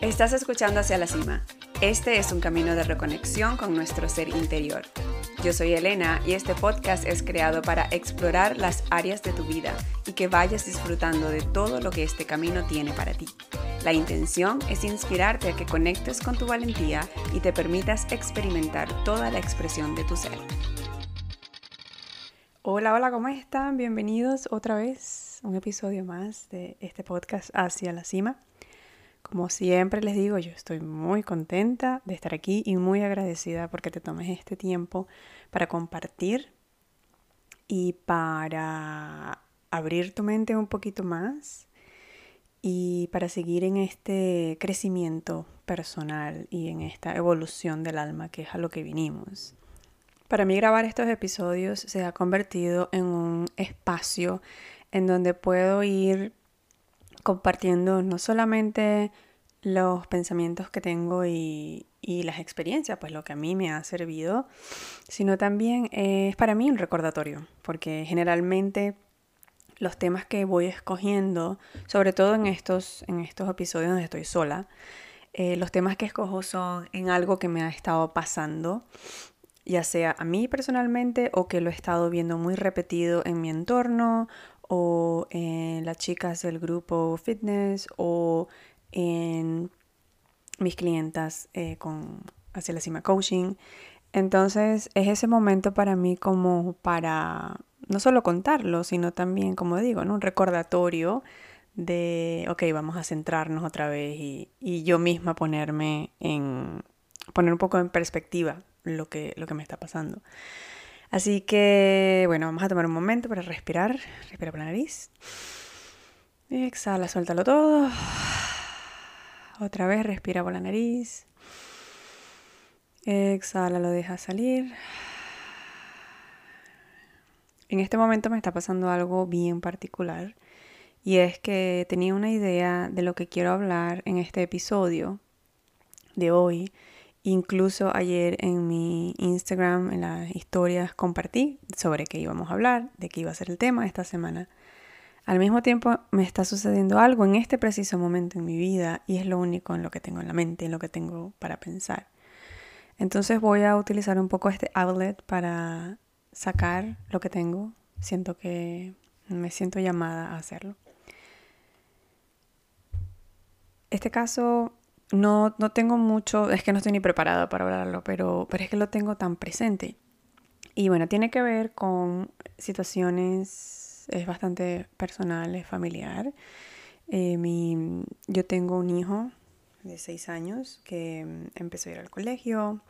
Estás escuchando Hacia la Cima. Este es un camino de reconexión con nuestro ser interior. Yo soy Elena y este podcast es creado para explorar las áreas de tu vida y que vayas disfrutando de todo lo que este camino tiene para ti. La intención es inspirarte a que conectes con tu valentía y te permitas experimentar toda la expresión de tu ser. Hola, hola, ¿cómo están? Bienvenidos otra vez a un episodio más de este podcast Hacia la Cima. Como siempre les digo, yo estoy muy contenta de estar aquí y muy agradecida porque te tomes este tiempo para compartir y para abrir tu mente un poquito más y para seguir en este crecimiento personal y en esta evolución del alma que es a lo que vinimos. Para mí grabar estos episodios se ha convertido en un espacio en donde puedo ir compartiendo no solamente los pensamientos que tengo y, las experiencias, pues lo que a mí me ha servido, sino también es para mí un recordatorio, porque generalmente los temas que voy escogiendo, sobre todo en estos, en estos episodios donde estoy sola, eh, los temas que escojo son en algo que me ha estado pasando, ya sea a mí personalmente o que lo he estado viendo muy repetido en mi entorno o en las chicas del grupo fitness o en mis clientas eh, con hacia la cima coaching. Entonces es ese momento para mí como para no solo contarlo, sino también, como digo, un recordatorio de, ok, vamos a centrarnos otra vez y, y, yo misma ponerme en, poner un poco en perspectiva lo que, lo que me está pasando. Así que, bueno, vamos a tomar un momento para respirar. Respira por la nariz. Exhala, suéltalo todo. Otra vez, respira por la nariz. Exhala, lo deja salir. En este momento me está pasando algo bien particular y es que tenía una idea de lo que quiero hablar en este episodio de hoy Incluso ayer en mi Instagram, en las historias, compartí sobre qué íbamos a hablar, de qué iba a ser el tema esta semana. Al mismo tiempo me está sucediendo algo en este preciso momento en mi vida y es lo único en lo que tengo en la mente, en lo que tengo para pensar. Entonces voy a utilizar un poco este outlet para sacar lo que tengo. Siento que me siento llamada a hacerlo. Este caso no, no tengo mucho, es que no estoy ni preparada para hablarlo, pero, pero es que lo tengo tan presente. Y bueno, tiene que ver con situaciones, es bastante personal, es familiar. Eh, mi, yo tengo un hijo de seis años que mm, empezó a ir al colegio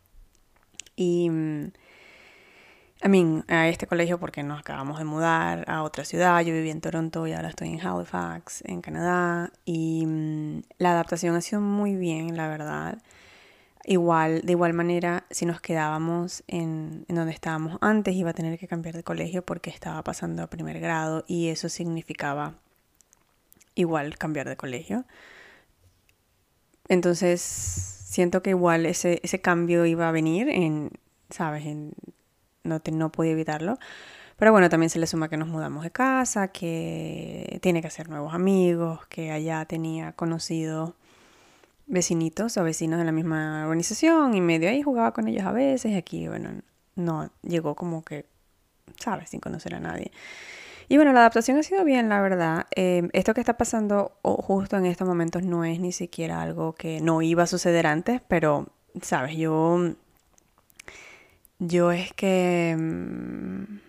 y mm, a mí, a este colegio porque nos acabamos de mudar a otra ciudad. Yo viví en Toronto y ahora estoy en Halifax, en Canadá. Y mm, la adaptación ha sido muy bien, la verdad. Igual, de igual manera, si nos quedábamos en, donde estábamos antes, iba a tener que cambiar de colegio porque estaba pasando a primer grado y eso significaba igual cambiar de colegio. Entonces, siento que igual ese, ese cambio iba a venir en, ¿sabes? En no, no podía evitarlo. Pero bueno, también se le suma que nos mudamos de casa, que tiene que hacer nuevos amigos, que allá tenía conocido vecinitos o vecinos de la misma organización y medio ahí jugaba con ellos a veces. Y aquí, bueno, no llegó como que, ¿sabes? Sin conocer a nadie. Y bueno, la adaptación ha sido bien, la verdad. Em, esto que está pasando justo en estos momentos no es ni siquiera algo que no iba a suceder antes, pero, ¿sabes? Yo yo es que mm,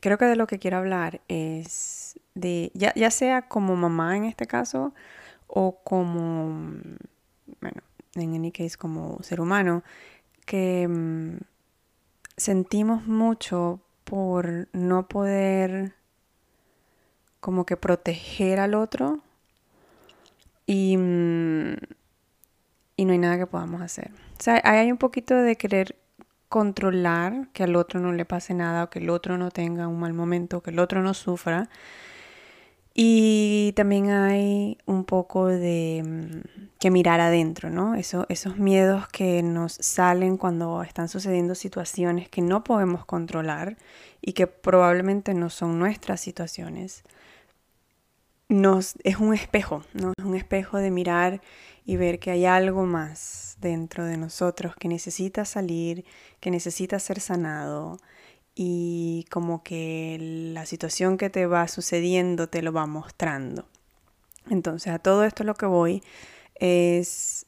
creo que de lo que quiero hablar es de, ya, ya sea como mamá en este caso, o como, bueno, en any case como ser humano, que mm, sentimos mucho por no poder como que proteger al otro y, mm, y no hay nada que podamos hacer. O sea, hay un poquito de querer controlar que al otro no le pase nada o que el otro no tenga un mal momento, que el otro no sufra. Y también hay un poco de mm, que mirar adentro, ¿no? Eso, esos miedos que nos salen cuando están sucediendo situaciones que no podemos controlar y que probablemente no son nuestras situaciones. nos, es un espejo, ¿no? Es un espejo de mirar y ver que hay algo más dentro de nosotros que necesita salir, que necesita ser sanado y como que la situación que te va sucediendo te lo va mostrando. Entonces a todo esto lo que voy es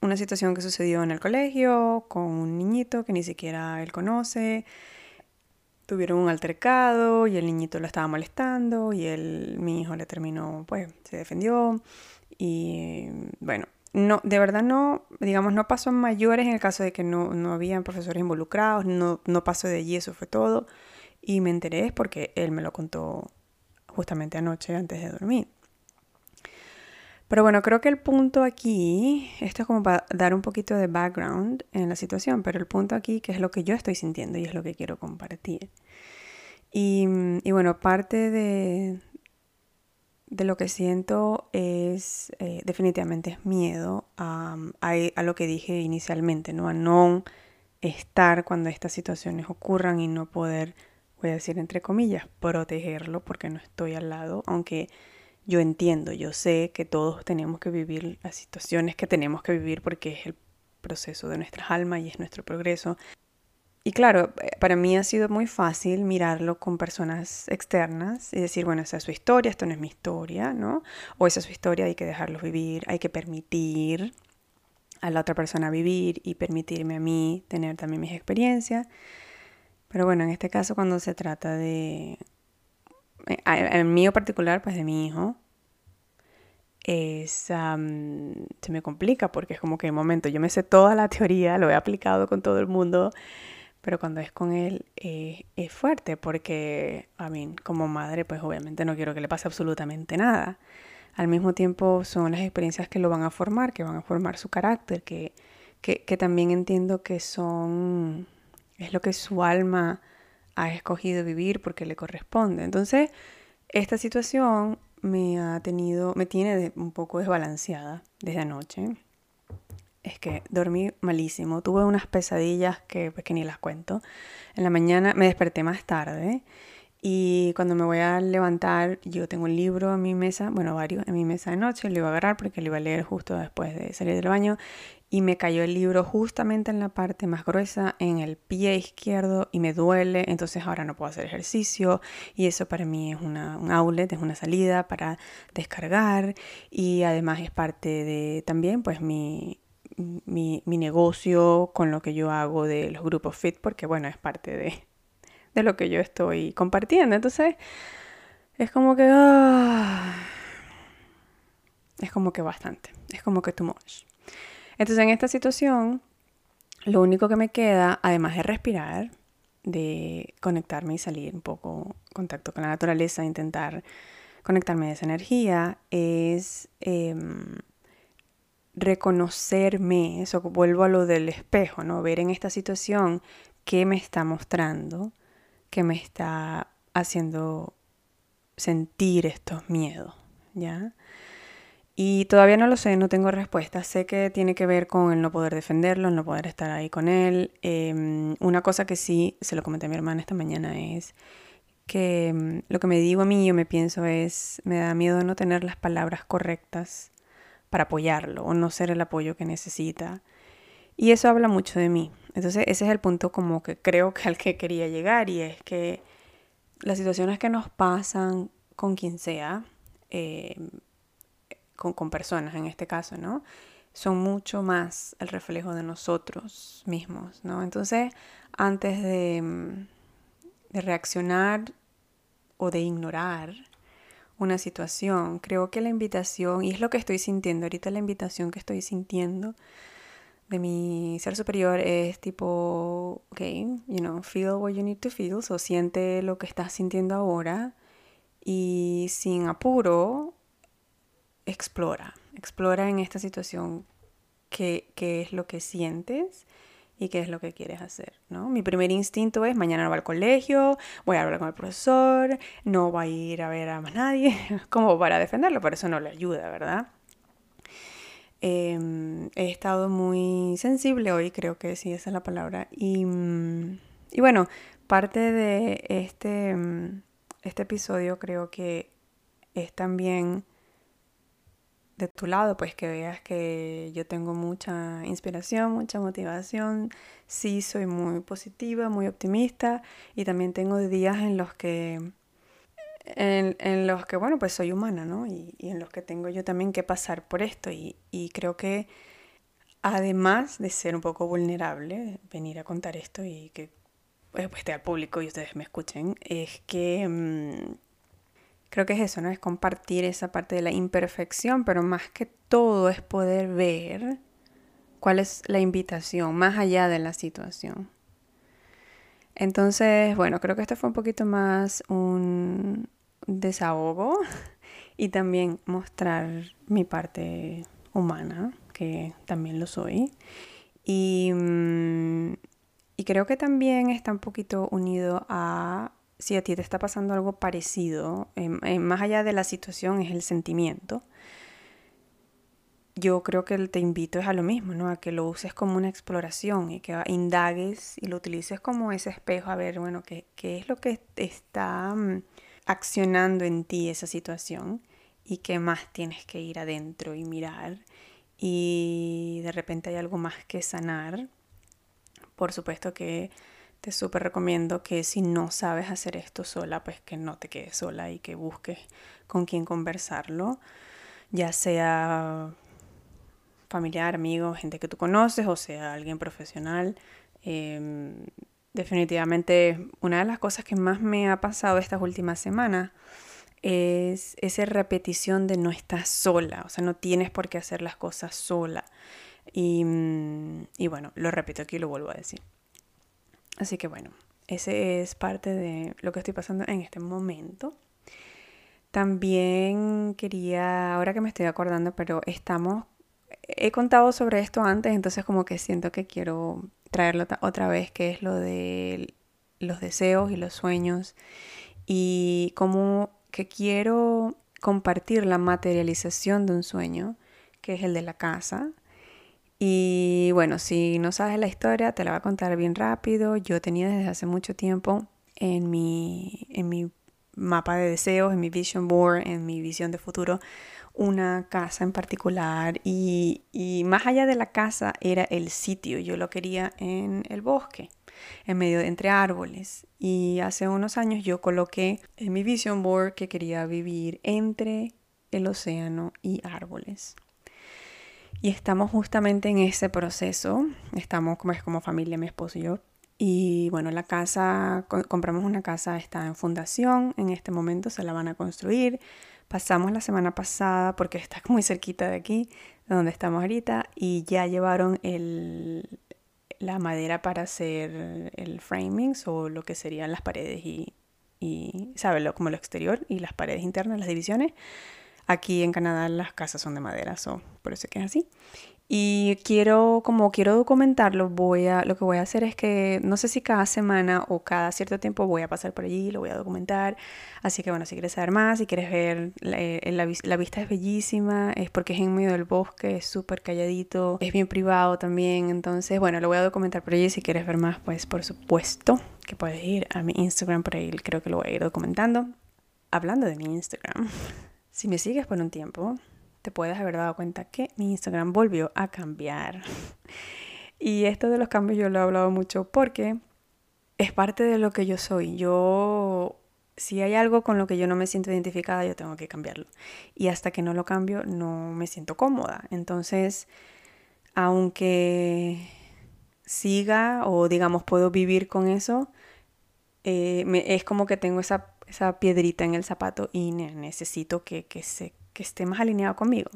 una situación que sucedió en el colegio con un niñito que ni siquiera él conoce. Tuvieron un altercado y el niñito lo estaba molestando y él, mi hijo le terminó, pues se defendió y bueno, no, de verdad no, digamos, no pasó mayores en el caso de que no, no habían profesores involucrados, no, no pasó de allí, eso fue todo. Y me enteré es porque él me lo contó justamente anoche antes de dormir. Pero bueno, creo que el punto aquí, esto es como para dar un poquito de background en la situación, pero el punto aquí, que es lo que yo estoy sintiendo y es lo que quiero compartir. Y, y bueno, parte de, de lo que siento es eh, definitivamente es miedo a, a, lo que dije inicialmente, ¿no? A no estar cuando estas situaciones ocurran y no poder, voy a decir entre comillas, protegerlo porque no estoy al lado, aunque yo entiendo, yo sé que todos tenemos que vivir las situaciones que tenemos que vivir porque es el proceso de nuestras almas y es nuestro progreso. Y claro, eh, para mí ha sido muy fácil mirarlo con personas externas y decir, bueno, esa es su historia, esto no es mi historia, ¿no? O esa es su historia, hay que dejarlo vivir, hay que permitir a la otra persona vivir y permitirme a mí tener también mis experiencias. Pero bueno, en este caso cuando se trata de eh, en mío particular, pues de mi hijo, es, se me complica porque es como que en momento yo me sé toda la teoría, lo he aplicado con todo el mundo, pero cuando es con él es fuerte porque, a mí, como madre, pues obviamente no quiero que le pase absolutamente nada. Al mismo tiempo son las experiencias que lo van a formar, que van a formar su carácter, que, que, que también entiendo que son, es lo que su alma ha escogido vivir porque le corresponde. Entonces, esta situación me ha tenido, me tiene un poco desbalanceada desde anoche. Es que dormí malísimo, tuve unas pesadillas que, pues, que ni las cuento. En la mañana me desperté más tarde y cuando me voy a levantar, yo tengo un libro en mi mesa, bueno, varios en mi mesa de noche, lo iba a agarrar porque lo iba a leer justo después de salir del baño y me cayó el libro justamente en la parte más gruesa, en el pie izquierdo y me duele, entonces ahora no puedo hacer ejercicio y eso para mí es una, un outlet, es una salida para descargar y además es parte de también pues mi, mi, mi negocio con lo que yo hago de los grupos fit porque bueno, es parte de, de lo que yo estoy compartiendo, entonces es como que... Ah, es como que bastante, es como que too much. Entonces en esta situación, lo único que me queda, además de respirar, de conectarme y salir un poco contacto con la naturaleza, intentar conectarme a esa energía, es em, reconocerme, eso vuelvo a lo del espejo, ¿no? Ver en esta situación qué me está mostrando, qué me está haciendo sentir estos miedos, ¿ya? Y todavía no lo sé, no tengo respuesta. Sé que tiene que ver con el no poder defenderlo, el no poder estar ahí con él. Em, una cosa que sí, se lo comenté a mi hermana esta mañana, es que em, lo que me digo a mí, yo me pienso es, me da miedo no tener las palabras correctas para apoyarlo o no ser el apoyo que necesita. Y eso habla mucho de mí. Entonces ese es el punto como que creo que al que quería llegar y es que las situaciones que nos pasan con quien sea, eh, con, personas en este caso, ¿no? Son mucho más el reflejo de nosotros mismos, ¿no? Entonces, antes de, mm, de reaccionar o de ignorar una situación, creo que la invitación, y es lo que estoy sintiendo ahorita, la invitación que estoy sintiendo de mi ser superior es tipo, ok, you know, feel what you need to feel, o siente lo que estás sintiendo ahora y sin apuro explora, explora en esta situación qué, qué, es lo que sientes y qué es lo que quieres hacer, ¿no? Mi primer instinto es mañana no va al colegio, voy a hablar con el profesor, no va a ir a ver a más nadie, como para defenderlo, por eso no le ayuda, ¿verdad? Em, he estado muy sensible hoy, creo que sí, esa es la palabra. Y, y bueno, parte de este, este episodio creo que es también de tu lado, pues que veas que yo tengo mucha inspiración, mucha motivación, sí soy muy positiva, muy optimista y también tengo días en los que, en, los que, bueno, pues soy humana, ¿no? Y, en los que tengo yo también que pasar por esto y, creo que además de ser un poco vulnerable, venir a contar esto y que pues, esté al público y ustedes me escuchen, es que... Mm, creo que es eso, ¿no? Es compartir esa parte de la imperfección, pero más que todo es poder ver cuál es la invitación más allá de la situación. Entonces, bueno, creo que esto fue un poquito más un desahogo y también mostrar mi parte humana, que también lo soy. Y, mm, y creo que también está un poquito unido a si a ti te está pasando algo parecido, em, em, más allá de la situación es el sentimiento, yo creo que te invito es a lo mismo, ¿no? A que lo uses como una exploración y que indagues y lo utilices como ese espejo a ver, bueno, qué, qué es lo que está mm, accionando en ti esa situación y qué más tienes que ir adentro y mirar y de repente hay algo más que sanar. Por supuesto que te súper recomiendo que si no sabes hacer esto sola, pues que no te quedes sola y que busques con quien conversarlo, ya sea familiar, amigo, gente que tú conoces o sea alguien profesional. Em, definitivamente una de las cosas que más me ha pasado estas últimas semanas es esa repetición de no estás sola, o sea, no tienes por qué hacer las cosas sola. Y, mm, y bueno, lo repito aquí y lo vuelvo a decir. Así que bueno, ese es parte de lo que estoy pasando en este momento. También quería, ahora que me estoy acordando, pero estamos, he contado sobre esto antes, entonces como que siento que quiero traerlo otra vez, que es lo de los deseos y los sueños y como que quiero compartir la materialización de un sueño, que es el de la casa, y bueno, si no sabes la historia, te la voy a contar bien rápido. Yo tenía desde hace mucho tiempo en mi, en mi mapa de deseos, en mi vision board, en mi visión de futuro, una casa en particular. Y, y más allá de la casa era el sitio. Yo lo quería en el bosque, en medio de entre árboles. Y hace unos años yo coloqué en mi vision board que quería vivir entre el océano y árboles. Y estamos justamente en ese proceso. Estamos como, como familia, mi esposo y yo. Y bueno, la casa, compramos una casa, está en fundación. En este momento se la van a construir. Pasamos la semana pasada porque está muy cerquita de aquí, de donde estamos ahorita, y ya llevaron el, la madera para hacer el framing o lo que serían las paredes y, y ¿sabes? Como lo exterior y las paredes internas, las divisiones. Aquí en Canadá las casas son de madera, so, por eso que es así. Y quiero, como quiero documentarlo, voy a, lo que voy a hacer es que no sé si cada semana o cada cierto tiempo voy a pasar por allí, lo voy a documentar. Así que bueno, si quieres saber más, si quieres ver, la, eh, la, vista es bellísima, es porque es en medio del bosque, es súper calladito, es bien privado también. Entonces, bueno, lo voy a documentar por allí. Si quieres ver más, pues por supuesto que puedes ir a mi Instagram, por ahí creo que lo voy a ir documentando. Hablando de mi Instagram. Si me sigues por un tiempo, te puedes haber dado cuenta que mi Instagram volvió a cambiar. Y esto de los cambios yo lo he hablado mucho porque es parte de lo que yo soy. Yo, si hay algo con lo que yo no me siento identificada, yo tengo que cambiarlo. Y hasta que no lo cambio, no me siento cómoda. Entonces, aunque siga o digamos puedo vivir con eso, eh, es como que tengo esa esa piedrita en el zapato y necesito que, que, se, esté más alineado conmigo.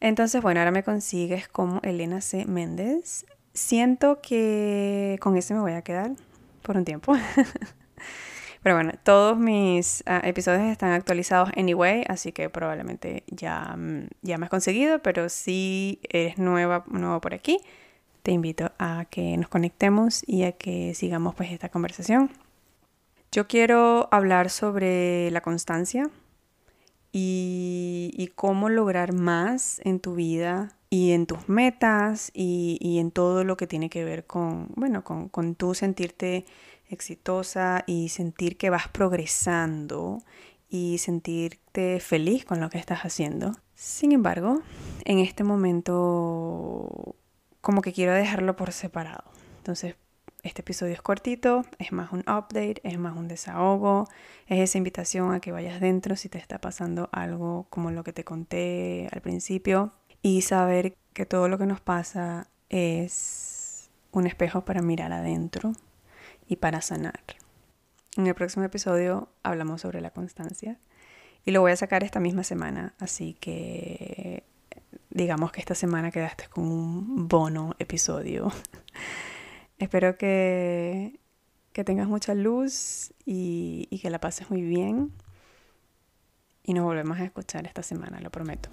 Entonces, bueno, ahora me consigues como Elena C. Méndez. Siento que con ese me voy a quedar por un tiempo. Pero bueno, todos mis ah, episodios están actualizados anyway, así que probablemente ya, mm, ya me has conseguido, pero si eres nueva, nuevo por aquí, te invito a que nos conectemos y a que sigamos pues esta conversación. Yo quiero hablar sobre la constancia y, cómo lograr más en tu vida y en tus metas y, en todo lo que tiene que ver con, bueno, con, con tú sentirte exitosa y sentir que vas progresando y sentirte feliz con lo que estás haciendo. Sin embargo, en este momento como que quiero dejarlo por separado. Entonces, este episodio es cortito, es más un update, es más un desahogo, es esa invitación a que vayas dentro si te está pasando algo como lo que te conté al principio y saber que todo lo que nos pasa es un espejo para mirar adentro y para sanar. En el próximo episodio hablamos sobre la constancia y lo voy a sacar esta misma semana, así que digamos que esta semana quedaste con un bono episodio. Espero que, que, tengas mucha luz y, y que la pases muy bien. Y nos volvemos a escuchar esta semana, lo prometo.